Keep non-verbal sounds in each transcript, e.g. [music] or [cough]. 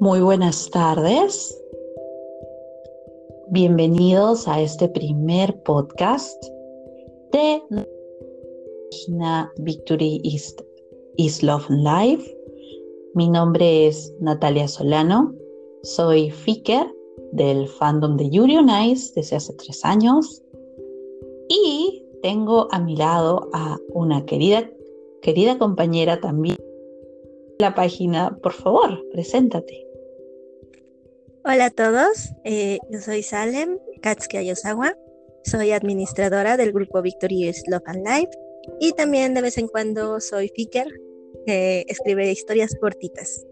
Muy buenas tardes. Bienvenidos a este primer podcast de Victory is, is Love Life. Mi nombre es Natalia Solano. Soy Fiker del fandom de Yuri desde hace tres años. Tengo a mi lado a una querida, querida compañera también la página. Por favor, preséntate. Hola a todos, eh, yo soy Salem Katsuki Ayosawa, soy administradora del grupo Victorious Love and Life y también de vez en cuando soy Fiker, que escribe historias cortitas.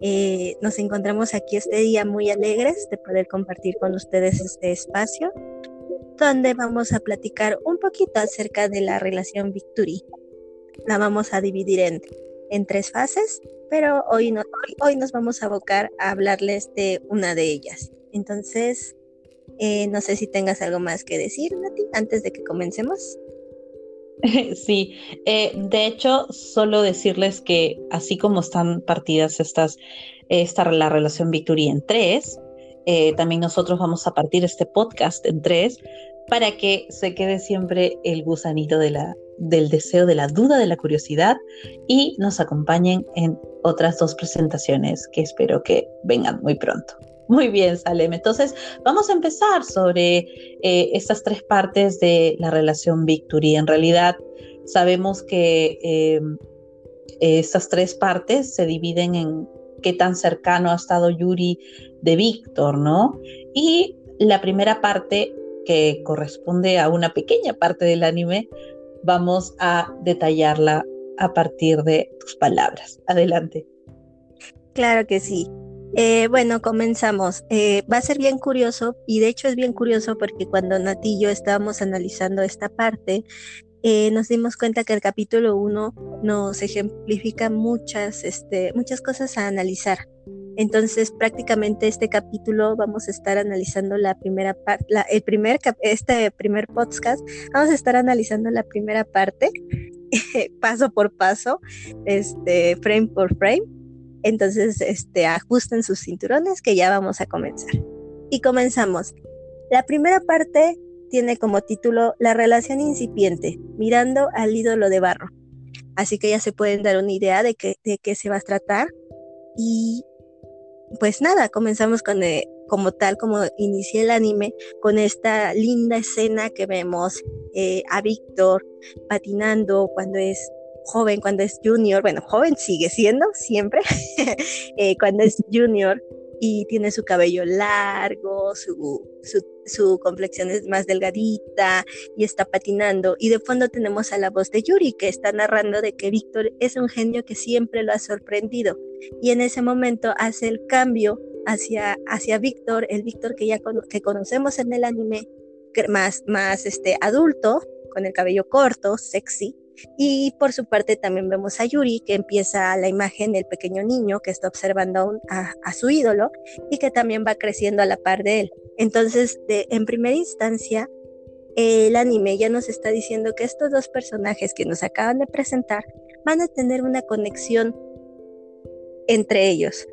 Eh, nos encontramos aquí este día muy alegres de poder compartir con ustedes este espacio, donde vamos a platicar un poquito acerca de la relación Victory. La vamos a dividir en, en tres fases pero hoy, no, hoy, nos vamos a abocar a hablarles de una de ellas. Entonces, eh, no sé si tengas algo más que decir, Nati, antes de que comencemos. [laughs] Sí, eh, de hecho, solo decirles que así como están partidas estas, esta, la relación Victoria en tres, eh, también nosotros vamos a partir este podcast en tres para que se quede siempre el gusanito del deseo, de la duda, de la curiosidad y nos acompañen en otras dos presentaciones que espero que vengan muy pronto. Muy bien, Salem. Entonces, vamos a empezar sobre eh, estas tres partes de la relación Victory. En realidad, sabemos que eh, estas tres partes se dividen en qué tan cercano ha estado Yuri de Víctor, ¿no? Y la primera parte, que corresponde a una pequeña parte del anime, vamos a detallarla a partir de tus palabras. Adelante. Claro que sí. Eh, bueno, comenzamos. Eh, va a ser bien curioso y de hecho es bien curioso porque cuando Nati y yo estábamos analizando esta parte, eh, nos dimos cuenta que el capítulo 1 nos ejemplifica muchas, este, muchas cosas a analizar. Entonces, prácticamente este capítulo vamos a estar analizando la primera parte, el primer, este primer podcast, vamos a estar analizando la primera parte, [laughs] paso por paso, este, frame por frame. Entonces, este, ajusten sus cinturones que ya vamos a comenzar. Y comenzamos. La primera parte tiene como título La relación incipiente, mirando al ídolo de barro. Así que ya se pueden dar una idea de, de qué se va a tratar. Y pues nada, comenzamos con, eh, como tal, como inicié el anime, con esta linda escena que vemos eh, a Víctor patinando cuando es joven, cuando es junior, bueno, joven sigue siendo siempre, [laughs] eh, cuando es junior y tiene su cabello largo, su, su, complexión es más delgadita y está patinando. Y de fondo tenemos a la voz de Yuri que está narrando de que Víctor es un genio que siempre lo ha sorprendido. Y en ese momento hace el cambio hacia, hacia Víctor, el Víctor que ya que conocemos en el anime, más, más este, adulto, con el cabello corto, sexy, y por su parte también vemos a Yuri que empieza la imagen del pequeño niño que está observando a, su ídolo y que también va creciendo a la par de él. Entonces, en primera instancia, el anime ya nos está diciendo que estos dos personajes que nos acaban de presentar van a tener una conexión entre ellos.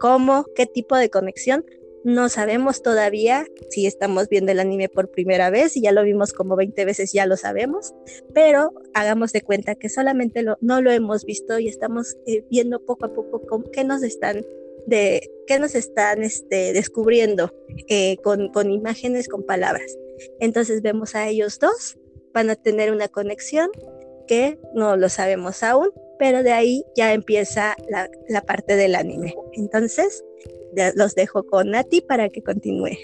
¿Cómo? ¿Qué tipo de conexión? No sabemos todavía si estamos viendo el anime por primera vez y ya lo vimos como 20 veces, ya lo sabemos, pero hagamos de cuenta que solamente no lo hemos visto y estamos eh, viendo poco a poco qué nos están qué nos están este, descubriendo eh, con, imágenes, con palabras. Entonces vemos a ellos dos, van a tener una conexión que no lo sabemos aún, pero de ahí ya empieza la parte del anime. Entonces, los dejo con Nati para que continúe.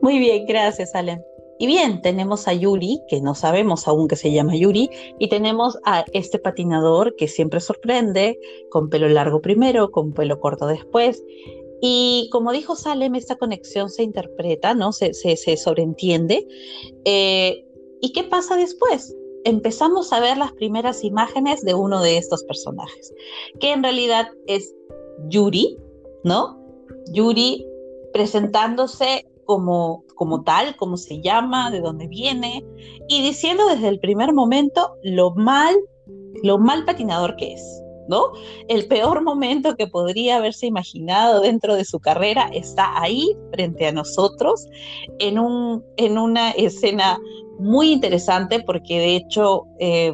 Muy bien, gracias, Alem. Y bien, tenemos a Yuri, que no sabemos aún que se llama Yuri, y tenemos a este patinador que siempre sorprende, con pelo largo primero, con pelo corto después. Y como dijo Salem, esta conexión se interpreta, ¿no? Se, se, sobreentiende. Eh, ¿Y qué pasa después? Empezamos a ver las primeras imágenes de uno de estos personajes, que en realidad es Yuri, ¿no? Yuri presentándose como, como tal, cómo se llama, de dónde viene, y diciendo desde el primer momento lo mal, lo mal patinador que es. ¿No? El peor momento que podría haberse imaginado dentro de su carrera está ahí frente a nosotros en, un, en una escena muy interesante porque de hecho eh,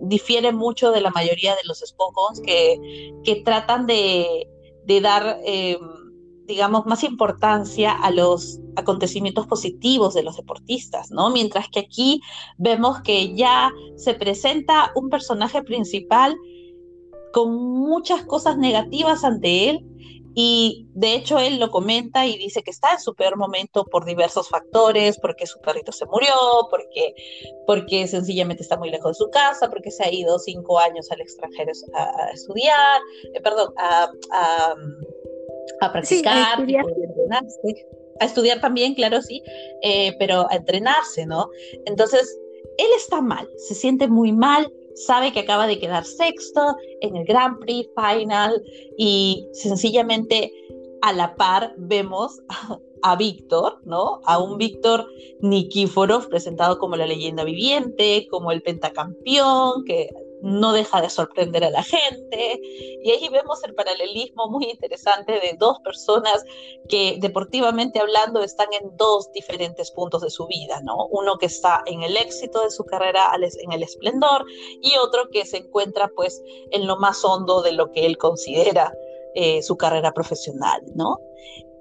difiere mucho de la mayoría de los Spokons que, que tratan de, dar, eh, digamos, más importancia a los acontecimientos positivos de los deportistas, ¿no? Mientras que aquí vemos que ya se presenta un personaje principal con muchas cosas negativas ante él y de hecho él lo comenta y dice que está en su peor momento por diversos factores, porque su perrito se murió, porque, porque sencillamente está muy lejos de su casa, porque se ha ido cinco años al extranjero a, estudiar, eh, perdón, a, a, practicar, a, a estudiar también, claro, sí, eh, pero a entrenarse, ¿no? Entonces, él está mal, se siente muy mal, sabe que acaba de quedar sexto en el Grand Prix Final y sencillamente a la par vemos a, Víctor, ¿no? A un Víctor Nikiforov presentado como la leyenda viviente, como el pentacampeón, que no deja de sorprender a la gente. Y ahí vemos el paralelismo muy interesante de dos personas que deportivamente hablando están en dos diferentes puntos de su vida, ¿no? Uno que está en el éxito de su carrera, en el esplendor, y otro que se encuentra pues en lo más hondo de lo que él considera eh, su carrera profesional, ¿no?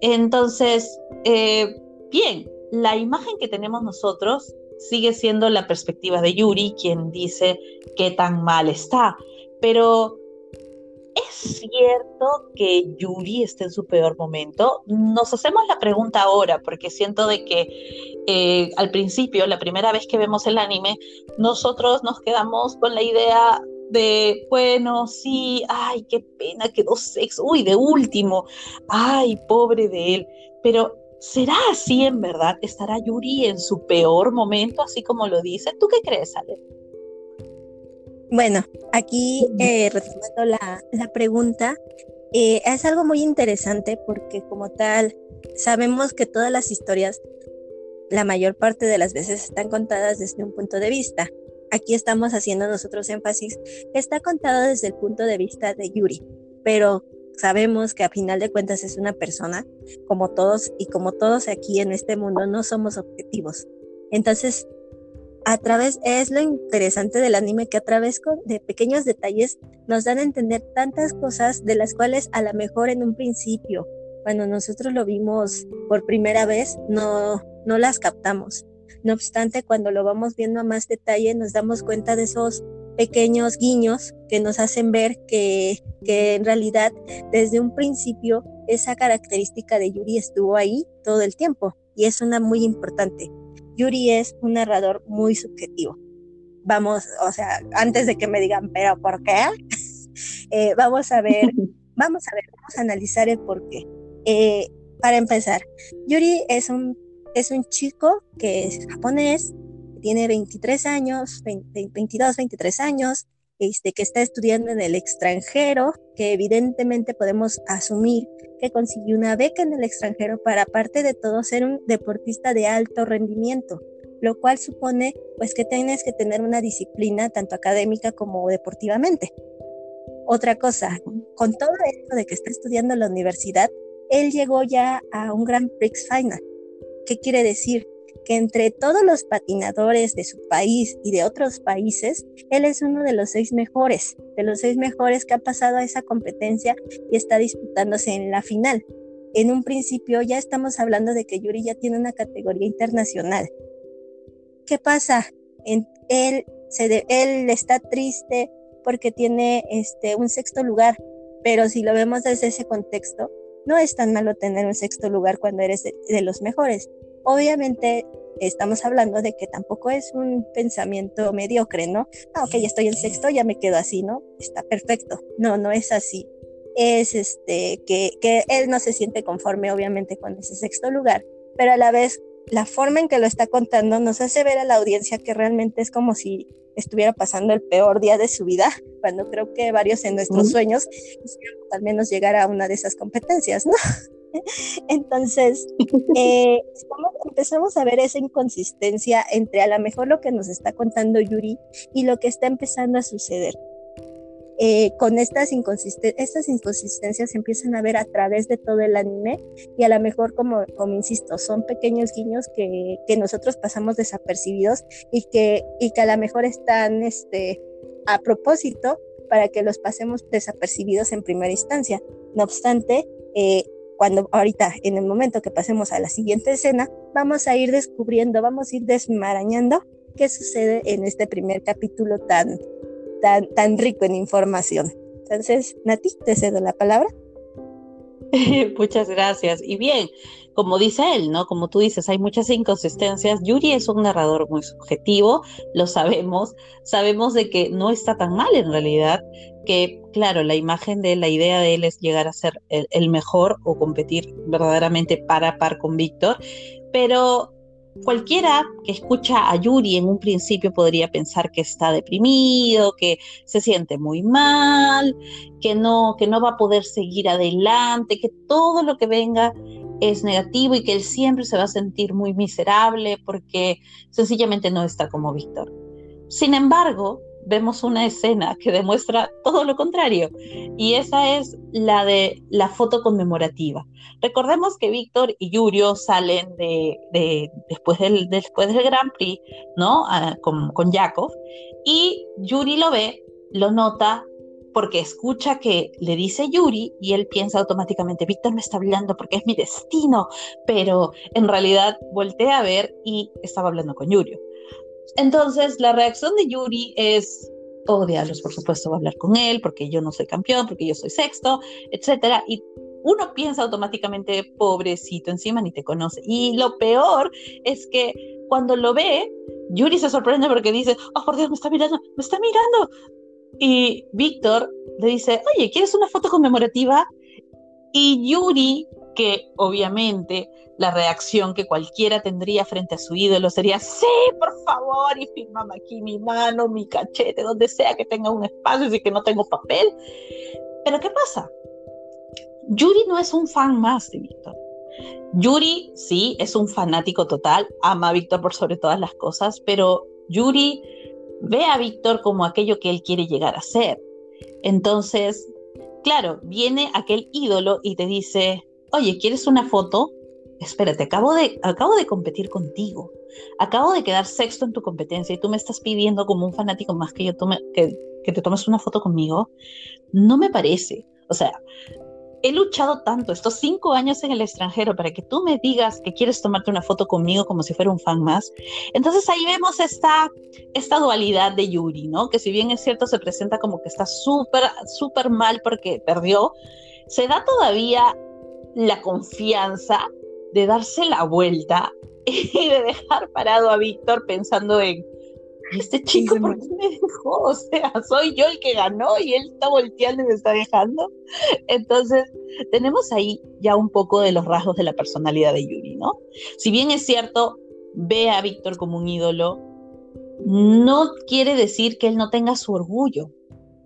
Entonces, eh, bien, la imagen que tenemos nosotros sigue siendo la perspectiva de Yuri quien dice qué tan mal está. Pero ¿es cierto que Yuri está en su peor momento? Nos hacemos la pregunta ahora porque siento de que eh, al principio, la primera vez que vemos el anime, nosotros nos quedamos con la idea de, bueno, sí, ay, qué pena, quedó sexo, uy, de último, ay, pobre de él, pero ¿Será así en verdad? ¿Estará Yuri en su peor momento, así como lo dice? ¿Tú qué crees, Ale? Bueno, aquí eh, retomando la, pregunta, eh, es algo muy interesante porque como tal, sabemos que todas las historias, la mayor parte de las veces están contadas desde un punto de vista. Aquí estamos haciendo nosotros énfasis, está contado desde el punto de vista de Yuri, pero sabemos que a final de cuentas es una persona como todos y como todos aquí en este mundo no somos objetivos. Entonces, a través, es lo interesante del anime que a través de pequeños detalles nos dan a entender tantas cosas de las cuales a lo mejor en un principio, cuando nosotros lo vimos por primera vez, no, no las captamos. No obstante, cuando lo vamos viendo a más detalle, nos damos cuenta de esos pequeños guiños que nos hacen ver que, que en realidad desde un principio esa característica de Yuri estuvo ahí todo el tiempo y es una muy importante. Yuri es un narrador muy subjetivo. Vamos, o sea, antes de que me digan, pero ¿por qué? [laughs] Eh, vamos a ver, [laughs] vamos a ver, vamos a analizar el por qué. Eh, para empezar, Yuri es un, es un chico que es japonés, tiene 23 años, 22, 23 años, este, que está estudiando en el extranjero, que evidentemente podemos asumir que consiguió una beca en el extranjero para, aparte de todo, ser un deportista de alto rendimiento, lo cual supone pues que tienes que tener una disciplina tanto académica como deportivamente. Otra cosa, con todo esto de que está estudiando en la universidad, él llegó ya a un Grand Prix Final. ¿Qué quiere decir? Que entre todos los patinadores de su país y de otros países, él es uno de los seis mejores, de los seis mejores que ha pasado a esa competencia y está disputándose en la final. En un principio ya estamos hablando de que Yuri ya tiene una categoría internacional. ¿Qué pasa? él, se él está triste porque tiene este, un sexto lugar, pero si lo vemos desde ese contexto, no es tan malo tener un sexto lugar cuando eres de los mejores. Obviamente estamos hablando de que tampoco es un pensamiento mediocre, ¿no? Ah, ok, ya estoy en sexto, ya me quedo así, ¿no? Está perfecto. No, no es así. Es este, que, que él no se siente conforme, obviamente, con ese sexto lugar, pero a la vez la forma en que lo está contando nos hace ver a la audiencia que realmente es como si estuviera pasando el peor día de su vida, cuando creo que varios en nuestros sueños quisiéramos al menos llegar a una de esas competencias, ¿no? [laughs] Entonces, eh, [laughs] empezamos a ver esa inconsistencia entre a lo mejor lo que nos está contando Yuri y lo que está empezando a suceder. Eh, con estas, estas inconsistencias se empiezan a ver a través de todo el anime y a lo mejor, como, como insisto, son pequeños guiños que, que nosotros pasamos desapercibidos y que, y que a lo mejor están este, a propósito para que los pasemos desapercibidos en primera instancia. No obstante, eh, cuando ahorita, en el momento que pasemos a la siguiente escena, vamos a ir descubriendo, vamos a ir desmarañando qué sucede en este primer capítulo tan, tan, tan rico en información. Entonces, Nati, te cedo la palabra. [laughs] Muchas gracias. Y bien, como dice él, ¿no? Como tú dices, hay muchas inconsistencias. Yuri es un narrador muy subjetivo, lo sabemos, sabemos de que no está tan mal en realidad, que claro, la imagen de la idea de él es llegar a ser el, mejor o competir verdaderamente para a par con Víctor, pero Cualquiera que escucha a Yuri en un principio podría pensar que está deprimido, que se siente muy mal, que no, que no va a poder seguir adelante, que todo lo que venga es negativo y que él siempre se va a sentir muy miserable porque sencillamente no está como Víctor. Sin embargo, vemos una escena que demuestra todo lo contrario y esa es la de la foto conmemorativa. Recordemos que Víctor y Yurio salen de, después, del, después del Grand Prix, ¿no? Ah, con, con Jakov y Yuri lo ve, lo nota porque escucha que le dice Yuri y él piensa automáticamente, Víctor me está hablando porque es mi destino, pero en realidad voltea a ver y estaba hablando con Yurio. Entonces, la reacción de Yuri es, oh diablos, por supuesto, va a hablar con él, porque yo no soy campeón, porque yo soy sexto, etcétera. Y uno piensa automáticamente, pobrecito, encima ni te conoce. Y lo peor es que cuando lo ve, Yuri se sorprende porque dice, oh por Dios, me está mirando, me está mirando. Y Víctor le dice, oye, ¿quieres una foto conmemorativa? Y Yuri, que obviamente la reacción que cualquiera tendría frente a su ídolo sería, sí, por favor, y firmame aquí mi mano, mi cachete, donde sea que tenga un espacio y que no tengo papel. Pero ¿qué pasa? Yuri no es un fan más de Víctor. Yuri sí es un fanático total, ama a Víctor por sobre todas las cosas, pero Yuri ve a Víctor como aquello que él quiere llegar a ser. Entonces, claro, viene aquel ídolo y te dice, oye, ¿quieres una foto? espérate, acabo de, acabo de competir contigo, acabo de quedar sexto en tu competencia y tú me estás pidiendo como un fanático más que yo tome, que, que te tomes una foto conmigo, no me parece. O sea, he luchado tanto estos cinco años en el extranjero para que tú me digas que quieres tomarte una foto conmigo como si fuera un fan más. Entonces ahí vemos esta, esta dualidad de Yuri, ¿no? Que si bien es cierto se presenta como que está súper, súper mal porque perdió, se da todavía la confianza de darse la vuelta [laughs] y de dejar parado a Víctor pensando en, este chico por qué me dejó? [laughs] O sea, soy yo el que ganó y él está volteando y me está dejando. Entonces, tenemos ahí ya un poco de los rasgos de la personalidad de Yuri, ¿no? Si bien es cierto, ve a Víctor como un ídolo, no quiere decir que él no tenga su orgullo.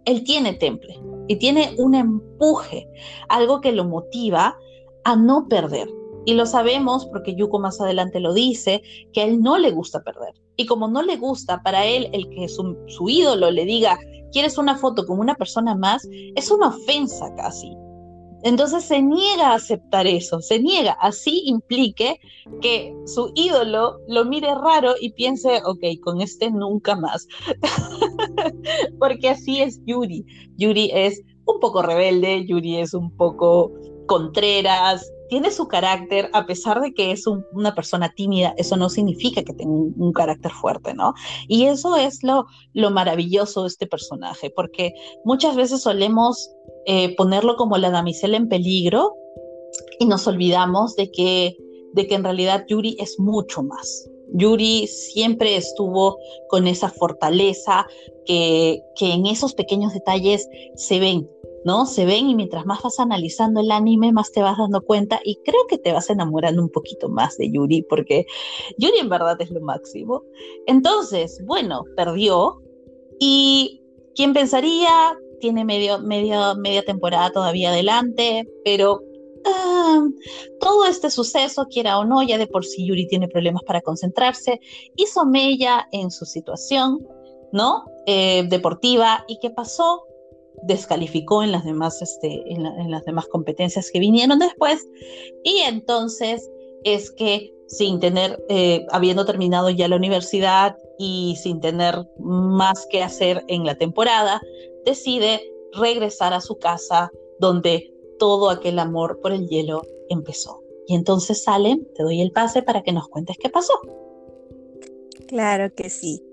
Él tiene temple y tiene un empuje, algo que lo motiva a no perder. Y lo sabemos porque Yuko más adelante lo dice, que a él no le gusta perder. Y como no le gusta para él el que su, ídolo le diga, ¿quieres una foto con una persona más? Es una ofensa casi. Entonces se niega a aceptar eso, se niega, así implique que su ídolo lo mire raro y piense, ok, con este nunca más. [laughs] Porque así es Yuri. Yuri es un poco rebelde, Yuri es un poco contreras, tiene su carácter, a pesar de que es una persona tímida, eso no significa que tenga un, carácter fuerte, ¿no? Y eso es lo, lo maravilloso de este personaje, porque muchas veces solemos eh, ponerlo como la damisela en peligro y nos olvidamos de que, de que en realidad Yuri es mucho más. Yuri siempre estuvo con esa fortaleza que, que en esos pequeños detalles se ven, ¿no? Se ven y mientras más vas analizando el anime, más te vas dando cuenta y creo que te vas enamorando un poquito más de Yuri, porque Yuri en verdad es lo máximo. Entonces, bueno, perdió y ¿quién pensaría? Tiene medio, media temporada todavía adelante, pero ah, todo este suceso, quiera o no, ya de por sí Yuri tiene problemas para concentrarse, hizo mella en su situación, ¿no? Eh, deportiva. ¿Y qué pasó? Descalificó en las demás, este, en, las demás competencias que vinieron después. Y entonces es que sin tener, eh, habiendo terminado ya la universidad y sin tener más que hacer en la temporada, decide regresar a su casa donde todo aquel amor por el hielo empezó. Y entonces, Salen, te doy el pase para que nos cuentes qué pasó. Claro que sí.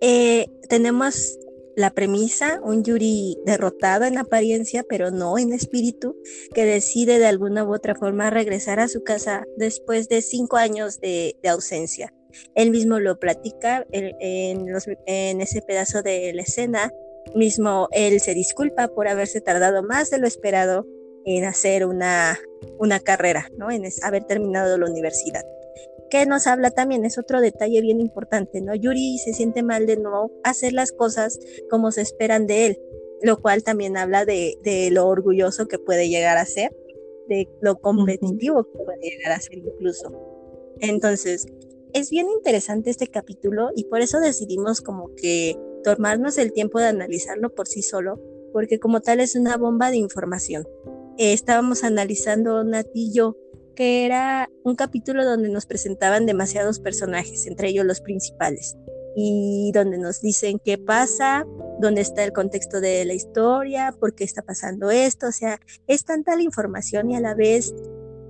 Eh, tenemos la premisa, un Yuri derrotado en apariencia, pero no en espíritu, que decide de alguna u otra forma regresar a su casa después de cinco años de, ausencia. Él mismo lo platica en, ese pedazo de la escena, mismo él se disculpa por haberse tardado más de lo esperado en hacer una, una carrera, ¿no? en haber terminado la universidad que nos habla también, es otro detalle bien importante, ¿no? Yuri se siente mal de no hacer las cosas como se esperan de él, lo cual también habla de, lo orgulloso que puede llegar a ser, de lo competitivo que puede llegar a ser incluso. Entonces, es bien interesante este capítulo y por eso decidimos como que tomarnos el tiempo de analizarlo por sí solo, porque como tal es una bomba de información. Eh, estábamos analizando Natillo que era un capítulo donde nos presentaban demasiados personajes, entre ellos los principales, y donde nos dicen qué pasa, dónde está el contexto de la historia, por qué está pasando esto, o sea, es tanta la información y a la vez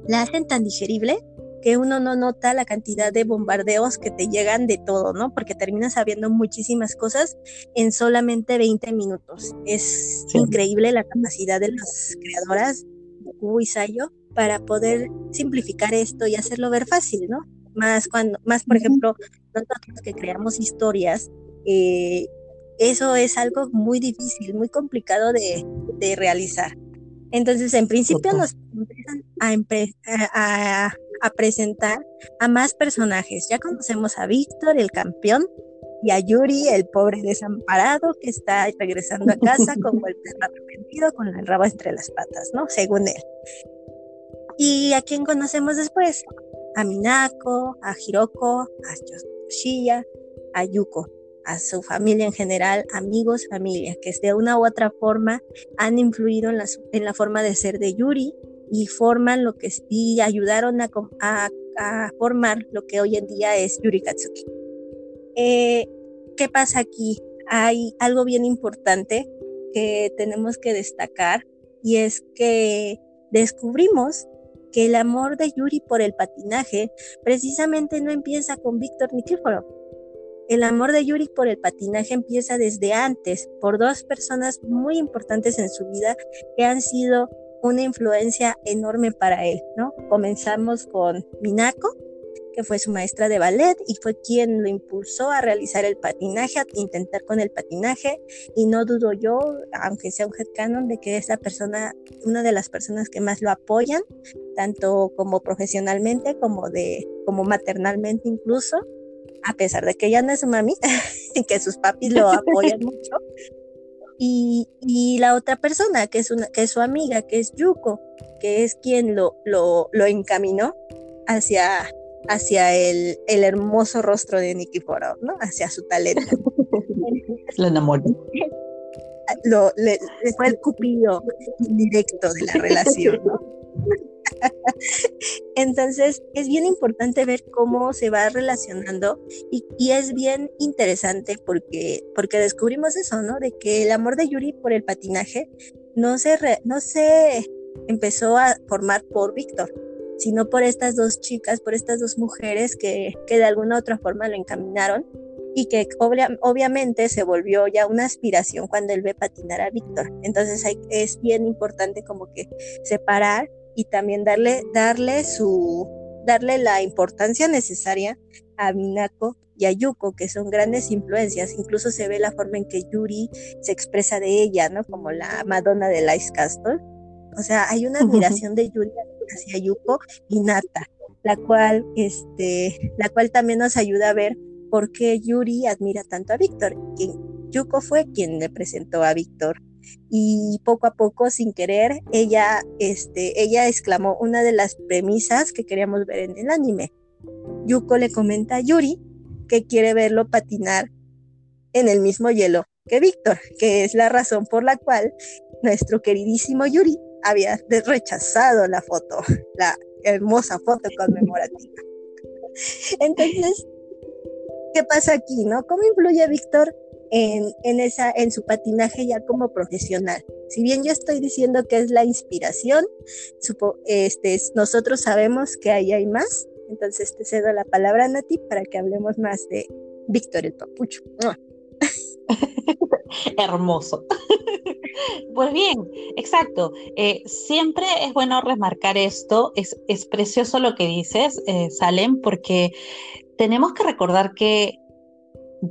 la hacen tan digerible que uno no nota la cantidad de bombardeos que te llegan de todo, ¿no? Porque terminas sabiendo muchísimas cosas en solamente 20 minutos. Es increíble la capacidad de las creadoras, Kubo y Sayo, para poder simplificar esto y hacerlo ver fácil, ¿no? Más cuando, más por ejemplo, nosotros que creamos historias, eh, eso es algo muy difícil, muy complicado de, realizar. Entonces, en principio nos empiezan a, a, presentar a más personajes. Ya conocemos a Víctor, el campeón, y a Yuri, el pobre desamparado que está regresando a casa [laughs] como el perro arrepentido con el rabo entre las patas, ¿no? Según él. ¿Y a quién conocemos después? A Minako, a Hiroko, a Yoshiya, a Yuko, a su familia en general, amigos, familia, que de una u otra forma han influido en la, en la forma de ser de Yuri y forman lo que y ayudaron a, a, formar lo que hoy en día es Yuri Katsuki. Eh, ¿Qué pasa aquí? Hay algo bien importante que tenemos que destacar y es que descubrimos el amor de Yuri por el patinaje precisamente no empieza con Víctor Nikiforov. El amor de Yuri por el patinaje empieza desde antes, por dos personas muy importantes en su vida que han sido una influencia enorme para él, ¿no? Comenzamos con Minako, que fue su maestra de ballet y fue quien lo impulsó a realizar el patinaje, a intentar con el patinaje. Y no dudo yo, aunque sea un headcanon, de que es la persona, una de las personas que más lo apoyan, tanto como profesionalmente como de, como maternalmente incluso, a pesar de que ella no es su mami, [laughs] y que sus papis lo apoyan [laughs] mucho. Y, y, la otra persona, que es, una, que es su amiga, que es Yuko, que es quien lo, lo, lo encaminó hacia hacia el, el hermoso rostro de Nikiforov, ¿no? Hacia su talento. [laughs] Lo enamoró. Lo, le, fue el cupido directo de la relación, ¿no? [laughs] Entonces es bien importante ver cómo se va relacionando y, y, es bien interesante porque, porque descubrimos eso, ¿no? De que el amor de Yuri por el patinaje no se, no se empezó a formar por Víctor, sino por estas dos chicas, por estas dos mujeres que, que de alguna u otra forma lo encaminaron y que obviamente se volvió ya una aspiración cuando él ve patinar a Víctor. Entonces es bien importante como que separar y también darle, darle su, darle la importancia necesaria a Minako y a Yuko, que son grandes influencias. Incluso se ve la forma en que Yuri se expresa de ella, ¿no? Como la Madonna de Ice Castle. O sea, hay una admiración de Yuri hacia Yuko y Nata, la cual, este, la cual también nos ayuda a ver por qué Yuri admira tanto a Víctor. Yuko fue quien le presentó a Víctor y poco a poco, sin querer, ella, este, ella exclamó una de las premisas que queríamos ver en el anime. Yuko le comenta a Yuri que quiere verlo patinar en el mismo hielo que Víctor, que es la razón por la cual nuestro queridísimo Yuri había rechazado la foto, la hermosa foto conmemorativa. Entonces, ¿qué pasa aquí, no? ¿Cómo influye Víctor en, en, esa, en su patinaje ya como profesional? Si bien yo estoy diciendo que es la inspiración, este, nosotros sabemos que ahí hay más. Entonces te cedo la palabra a Nati para que hablemos más de Víctor el Papucho. [laughs] Hermoso. [laughs] Pues bien, exacto. Eh, siempre es bueno remarcar esto. Es, precioso lo que dices, eh, Salem, porque tenemos que recordar que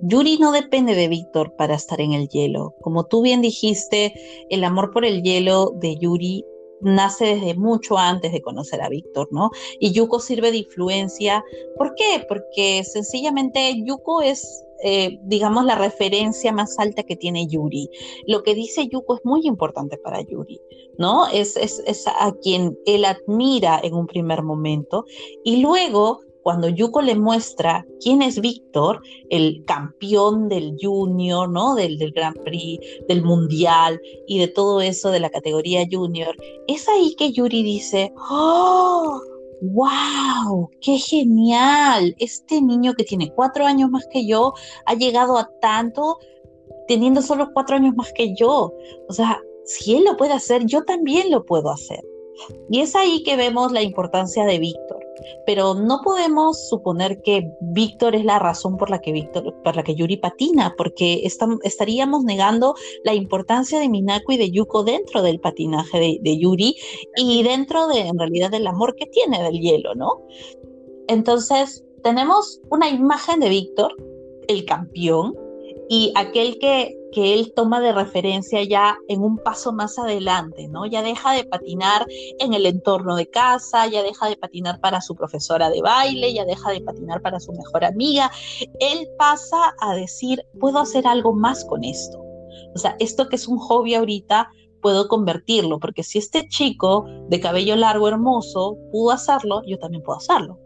Yuri no depende de Víctor para estar en el hielo. Como tú bien dijiste, el amor por el hielo de Yuri nace desde mucho antes de conocer a Víctor, ¿no? Y Yuko sirve de influencia. ¿Por qué? Porque sencillamente Yuko es eh, digamos, la referencia más alta que tiene Yuri. Lo que dice Yuko es muy importante para Yuri, ¿no? Es, es, es a quien él admira en un primer momento y luego cuando Yuko le muestra quién es Víctor, el campeón del junior, ¿no? Del, del Grand Prix, del mundial y de todo eso de la categoría junior, es ahí que Yuri dice, ¡Oh! ¡Wow! ¡Qué genial! Este niño que tiene cuatro años más que yo ha llegado a tanto teniendo solo cuatro años más que yo. O sea, si él lo puede hacer, yo también lo puedo hacer. Y es ahí que vemos la importancia de Víctor. Pero no podemos suponer que Víctor es la razón por la que Víctor, por la que Yuri patina, porque estaríamos negando la importancia de Minako y de Yuko dentro del patinaje de, de Yuri y dentro de, en realidad, del amor que tiene del hielo, ¿no? Entonces, tenemos una imagen de Víctor, el campeón, y aquel que, que él toma de referencia ya en un paso más adelante, ¿no? Ya deja de patinar en el entorno de casa, ya deja de patinar para su profesora de baile, ya deja de patinar para su mejor amiga. Él pasa a decir, puedo hacer algo más con esto. O sea, esto que es un hobby ahorita, puedo convertirlo, porque si este chico de cabello largo hermoso pudo hacerlo, yo también puedo hacerlo.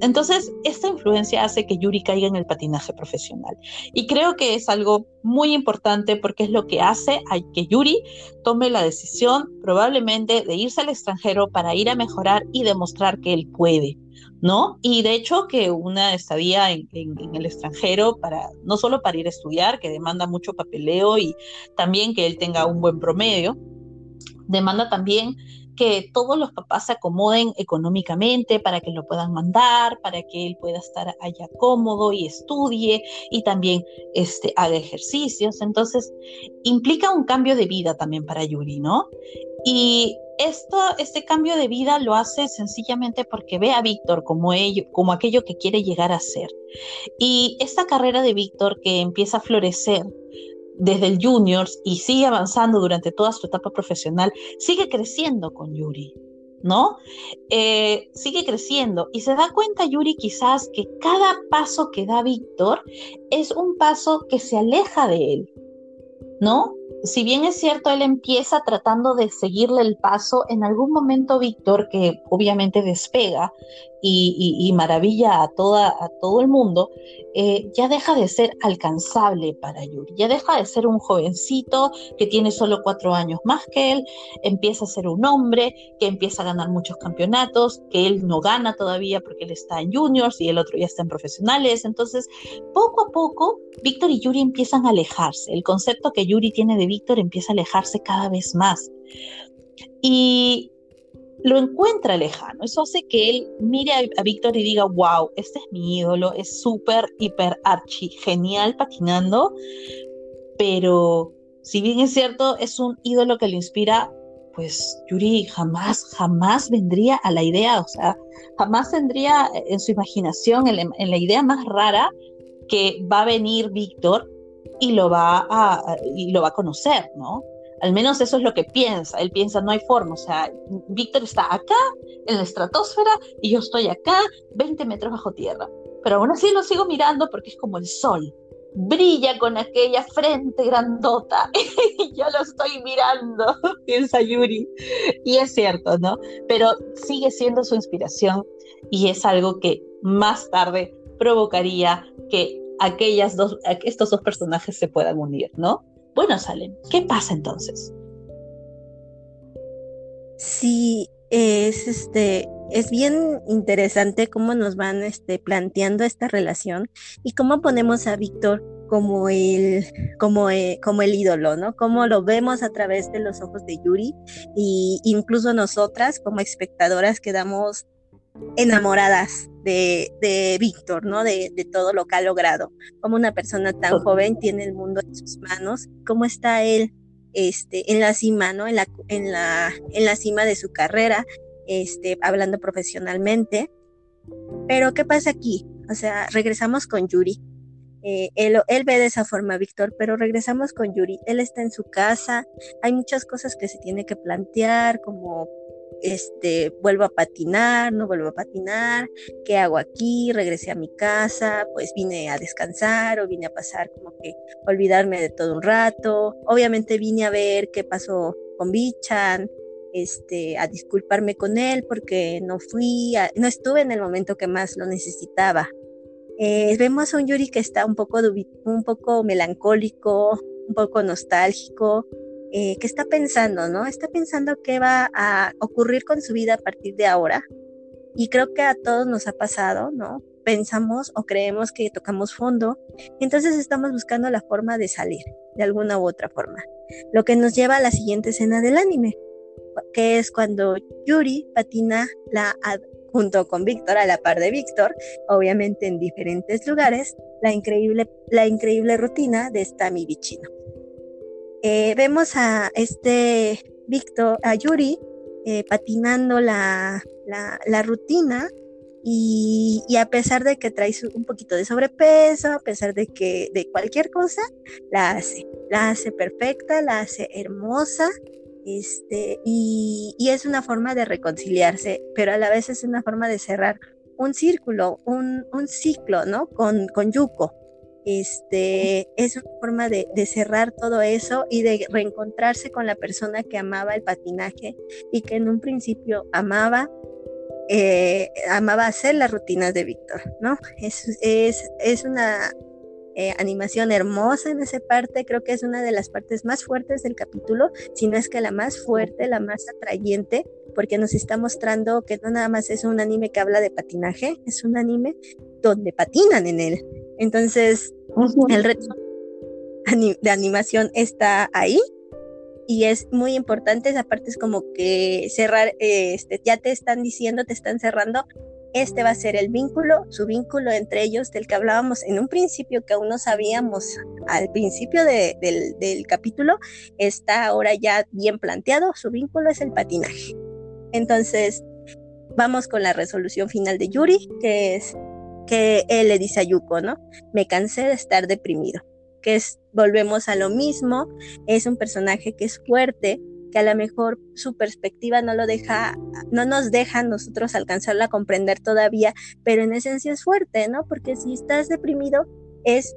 Entonces, esta influencia hace que Yuri caiga en el patinaje profesional. Y creo que es algo muy importante porque es lo que hace a que Yuri tome la decisión probablemente de irse al extranjero para ir a mejorar y demostrar que él puede. ¿No? Y de hecho que una estadía en, en, el extranjero para no solo para ir a estudiar, que demanda mucho papeleo y también que él tenga un buen promedio, demanda también que todos los papás se acomoden económicamente para que lo puedan mandar, para que él pueda estar allá cómodo y estudie y también este, haga ejercicios. Entonces, implica un cambio de vida también para Yuri, ¿no? Y esto, este cambio de vida lo hace sencillamente porque ve a Víctor como, como aquello que quiere llegar a ser. Y esta carrera de Víctor que empieza a florecer desde el juniors y sigue avanzando durante toda su etapa profesional, sigue creciendo con Yuri, ¿no? Eh, sigue creciendo y se da cuenta Yuri quizás que cada paso que da Víctor es un paso que se aleja de él, ¿no? Si bien es cierto, él empieza tratando de seguirle el paso, en algún momento Víctor, que obviamente despega, y, maravilla a, toda, a todo el mundo, eh, ya deja de ser alcanzable para Yuri, ya deja de ser un jovencito que tiene solo cuatro años más que él, empieza a ser un hombre que empieza a ganar muchos campeonatos, que él no gana todavía porque él está en juniors y el otro ya está en profesionales. Entonces, poco a poco, Víctor y Yuri empiezan a alejarse. El concepto que Yuri tiene de Víctor empieza a alejarse cada vez más. Y lo encuentra lejano. Eso hace que él mire a, Víctor y diga, wow, este es mi ídolo, es súper, hiper, archi, genial patinando, pero si bien es cierto, es un ídolo que le inspira, pues Yuri jamás, jamás vendría a la idea, o sea, jamás tendría en su imaginación, en, en la idea más rara, que va a venir Víctor y lo va a, y lo va a conocer, ¿no? Al menos eso es lo que piensa. Él piensa, no hay forma. O sea, Víctor está acá, en la estratosfera, y yo estoy acá, 20 metros bajo tierra. Pero aún así lo sigo mirando porque es como el sol, brilla con aquella frente grandota. [laughs] Yo lo estoy mirando, [laughs] piensa Yuri. Y es cierto, ¿no? Pero sigue siendo su inspiración y es algo que más tarde provocaría que aquellas dos, estos dos personajes se puedan unir, ¿no? Bueno, Salen, ¿qué pasa entonces? Sí, es este es bien interesante cómo nos van este, planteando esta relación y cómo ponemos a Víctor como el, como, eh, como el ídolo, ¿no? Cómo lo vemos a través de los ojos de Yuri y incluso nosotras como espectadoras quedamos enamoradas de, de Víctor, ¿no? De, de, todo lo que ha logrado. Como una persona tan joven tiene el mundo en sus manos, cómo está él este, en la cima, ¿no? En la, en la, en la cima de su carrera, este, hablando profesionalmente. Pero, ¿qué pasa aquí? O sea, regresamos con Yuri. Eh, él, él, ve de esa forma a Víctor, pero regresamos con Yuri. Él está en su casa. Hay muchas cosas que se tiene que plantear, como este, vuelvo a patinar, no vuelvo a patinar, ¿qué hago aquí? Regresé a mi casa, pues vine a descansar o vine a pasar como que olvidarme de todo un rato. Obviamente vine a ver qué pasó con Bichan, este, a disculparme con él porque no fui, no estuve en el momento que más lo necesitaba. Eh, vemos a un Yuri que está un poco, un poco melancólico, un poco nostálgico, eh, que está pensando, ¿no? Está pensando qué va a ocurrir con su vida a partir de ahora. Y creo que a todos nos ha pasado, ¿no? Pensamos o creemos que tocamos fondo, entonces estamos buscando la forma de salir, de alguna u otra forma. Lo que nos lleva a la siguiente escena del anime, que es cuando Yuri patina la, junto con Víctor, a la par de Víctor, obviamente en diferentes lugares, la increíble, la increíble rutina de Stami Bichino. Eh, vemos a este Víctor, a Yuri, eh, patinando la, la, rutina y, y, a pesar de que trae un poquito de sobrepeso, a pesar de que de cualquier cosa, la hace. La hace perfecta, la hace hermosa este, y, es una forma de reconciliarse, pero a la vez es una forma de cerrar un círculo, un, ciclo, ¿no? Con, con Yuko. Este, es una forma de, cerrar todo eso y de reencontrarse con la persona que amaba el patinaje y que en un principio amaba, eh, amaba hacer las rutinas de Víctor, ¿no? Es, es, es una eh, animación hermosa en esa parte, creo que es una de las partes más fuertes del capítulo, si no es que la más fuerte, la más atrayente, porque nos está mostrando que no nada más es un anime que habla de patinaje, es un anime donde patinan en él. Entonces, el reto de animación está ahí y es muy importante, esa parte es como que cerrar, este, ya te están diciendo, te están cerrando este va a ser el vínculo, su vínculo entre ellos del que hablábamos en un principio que aún no sabíamos al principio del, capítulo, está ahora ya bien planteado, su vínculo es el patinaje. Entonces, vamos con la resolución final de Yuri, que es que él le dice a Yuko, ¿no? Me cansé de estar deprimido, que es, volvemos a lo mismo, es un personaje que es fuerte, que a lo mejor su perspectiva no lo deja, no nos deja nosotros alcanzarla a comprender todavía, pero en esencia es fuerte, ¿no? Porque si estás deprimido, es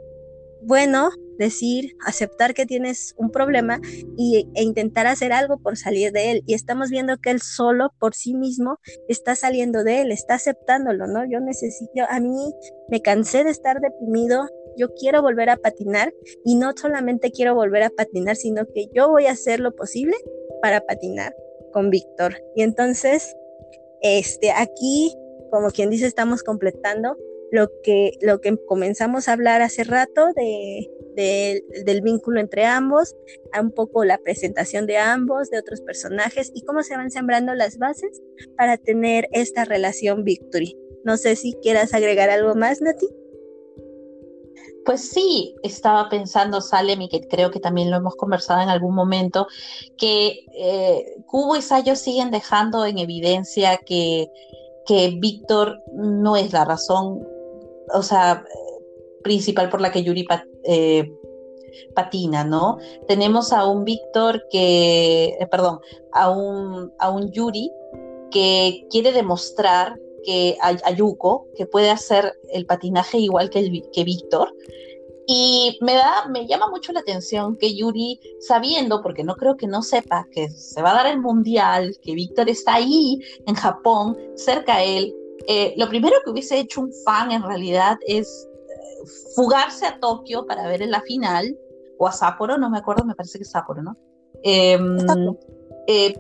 bueno decir, aceptar que tienes un problema y, e intentar hacer algo por salir de él. Y estamos viendo que él solo por sí mismo está saliendo de él, está aceptándolo, ¿no? Yo necesito, a mí me cansé de estar deprimido, yo quiero volver a patinar y no solamente quiero volver a patinar, sino que yo voy a hacer lo posible para patinar con Víctor. Y entonces, este, aquí, como quien dice, estamos completando lo que, lo que comenzamos a hablar hace rato de, del vínculo entre ambos, un poco la presentación de ambos, de otros personajes y cómo se van sembrando las bases para tener esta relación Victory. No sé si quieras agregar algo más, Nati. Pues sí, estaba pensando, Salem, y que creo que también lo hemos conversado en algún momento, que eh, Cubo y Sayo siguen dejando en evidencia que, que Víctor no es la razón, o sea, principal por la que Yuri eh, patina, ¿no? Tenemos a un Víctor que, eh, perdón, a un, a un Yuri que quiere demostrar que a, Yuko, que puede hacer el patinaje igual que, que Víctor, Y me da, me llama mucho la atención que Yuri, sabiendo, porque no creo que no sepa que se va a dar el mundial, que Víctor está ahí en Japón, cerca a él, eh, lo primero que hubiese hecho un fan en realidad es eh, fugarse a Tokio para ver en la final, o a Sapporo, no me acuerdo, me parece que es Sapporo, ¿no? Em, eh,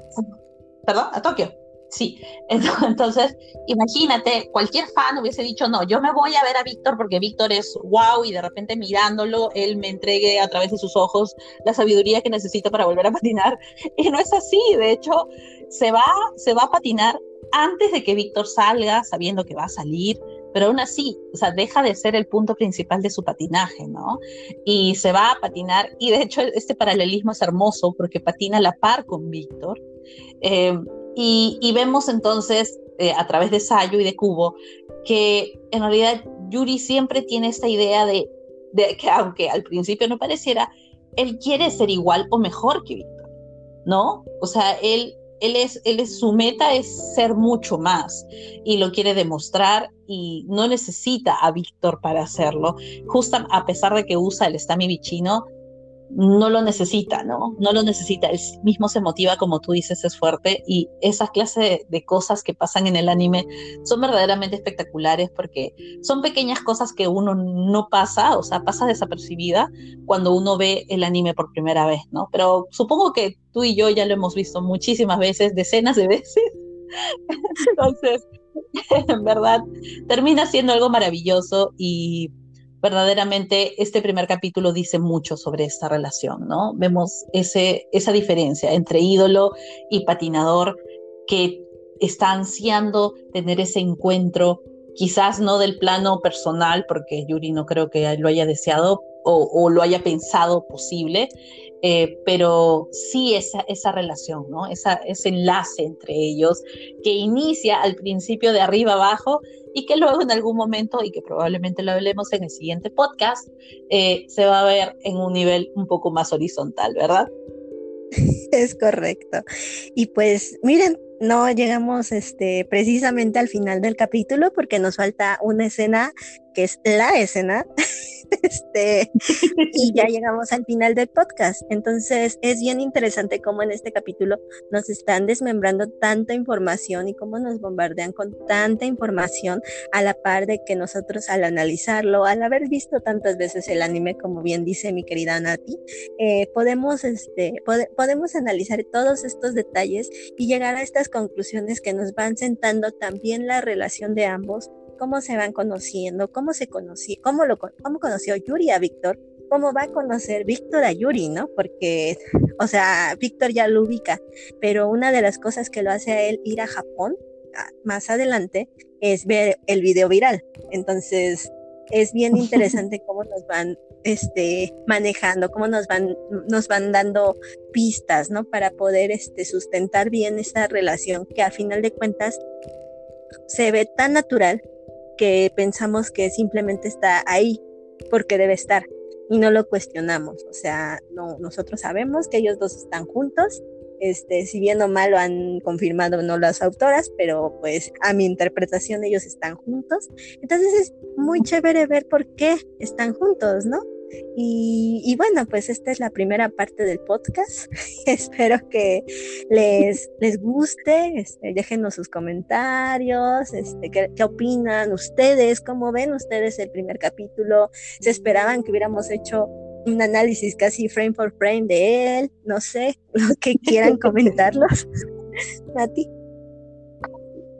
perdón, a Tokio. Sí, [laughs] entonces imagínate, cualquier fan hubiese dicho, no, yo me voy a ver a Víctor porque Víctor es wow y de repente mirándolo, él me entregue a través de sus ojos la sabiduría que necesito para volver a [laughs] patinar. Y no es así, de hecho, se va, se va a patinar antes de que Víctor salga, sabiendo que va a salir, pero aún así, o sea, deja de ser el punto principal de su patinaje, ¿no? Y se va a patinar, y de hecho este paralelismo es hermoso porque patina a la par con Víctor. Eh, y, vemos entonces eh, a través de Sayo y de Cubo que en realidad Yuri siempre tiene esta idea de, que aunque al principio no pareciera, él quiere ser igual o mejor que Víctor, ¿no? O sea, él, él, es, su meta es ser mucho más y lo quiere demostrar y no necesita a Víctor para hacerlo. Justo a pesar de que usa el Stami Vicino, no lo necesita, ¿no? No lo necesita, él mismo se motiva, como tú dices, es fuerte y esas clases de, cosas que pasan en el anime son verdaderamente espectaculares porque son pequeñas cosas que uno no pasa, o sea, pasa desapercibida cuando uno ve el anime por primera vez, ¿no? Pero supongo que tú y yo ya lo hemos visto muchísimas veces, decenas de veces. [laughs] Entonces, [laughs] en verdad, termina siendo algo maravilloso y verdaderamente este primer capítulo dice mucho sobre esta relación, ¿no? Vemos ese, esa diferencia entre ídolo y patinador que está ansiando tener ese encuentro, quizás no del plano personal, porque Yuri no creo que lo haya deseado o, lo haya pensado posible, eh, pero sí esa, esa relación, ¿no? Esa, ese enlace entre ellos que inicia al principio de arriba abajo y que luego en algún momento, y que probablemente lo hablemos en el siguiente podcast, eh, se va a ver en un nivel un poco más horizontal, ¿verdad? [laughs] Es correcto. Y pues miren, no llegamos este, precisamente al final del capítulo porque nos falta una escena que es la escena [laughs] [laughs] este, y ya [laughs] llegamos al final del podcast. Entonces es bien interesante cómo en este capítulo nos están desmembrando tanta información y cómo nos bombardean con tanta información a la par de que nosotros al analizarlo, al haber visto tantas veces el anime, como bien dice mi querida Nati, eh, podemos, este, podemos analizar todos estos detalles y llegar a estas conclusiones que nos van sentando también la relación de ambos cómo se van conociendo, cómo se conoció, cómo, lo, cómo conoció Yuri a Víctor, cómo va a conocer Víctor a Yuri, ¿no? Porque, o sea, Víctor ya lo ubica, pero una de las cosas que lo hace a él ir a Japón más adelante es ver el video viral. Entonces, es bien [laughs] interesante cómo nos van este, manejando, cómo nos van, nos van dando pistas, ¿no? Para poder este, sustentar bien esa relación que a final de cuentas se ve tan natural que pensamos que simplemente está ahí porque debe estar y no lo cuestionamos. O sea, no, nosotros sabemos que ellos dos están juntos. Este, si bien o mal lo han confirmado no las autoras, pero pues a mi interpretación ellos están juntos. Entonces es muy chévere ver por qué están juntos, ¿no? Y, bueno, pues esta es la primera parte del podcast. [laughs] Espero que les, les guste. Este, déjenos sus comentarios. Este, ¿qué, ¿qué, opinan ustedes? ¿Cómo ven ustedes el primer capítulo? ¿Se esperaban que hubiéramos hecho un análisis casi frame por frame de él? No sé, [laughs] lo que quieran [laughs] comentarlos. Nati.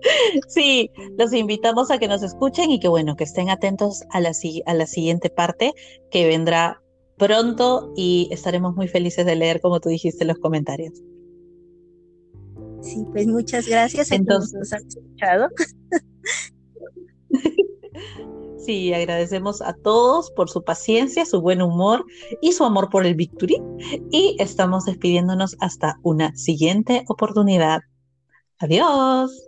[laughs] Sí, los invitamos a que nos escuchen y que bueno, que estén atentos a la, a la siguiente parte que vendrá pronto y estaremos muy felices de leer, como tú dijiste, los comentarios. Sí, pues muchas gracias. Entonces, nos han escuchado. [laughs] Sí, agradecemos a todos por su paciencia, su buen humor y su amor por el Victory. Y estamos despidiéndonos hasta una siguiente oportunidad. Adiós.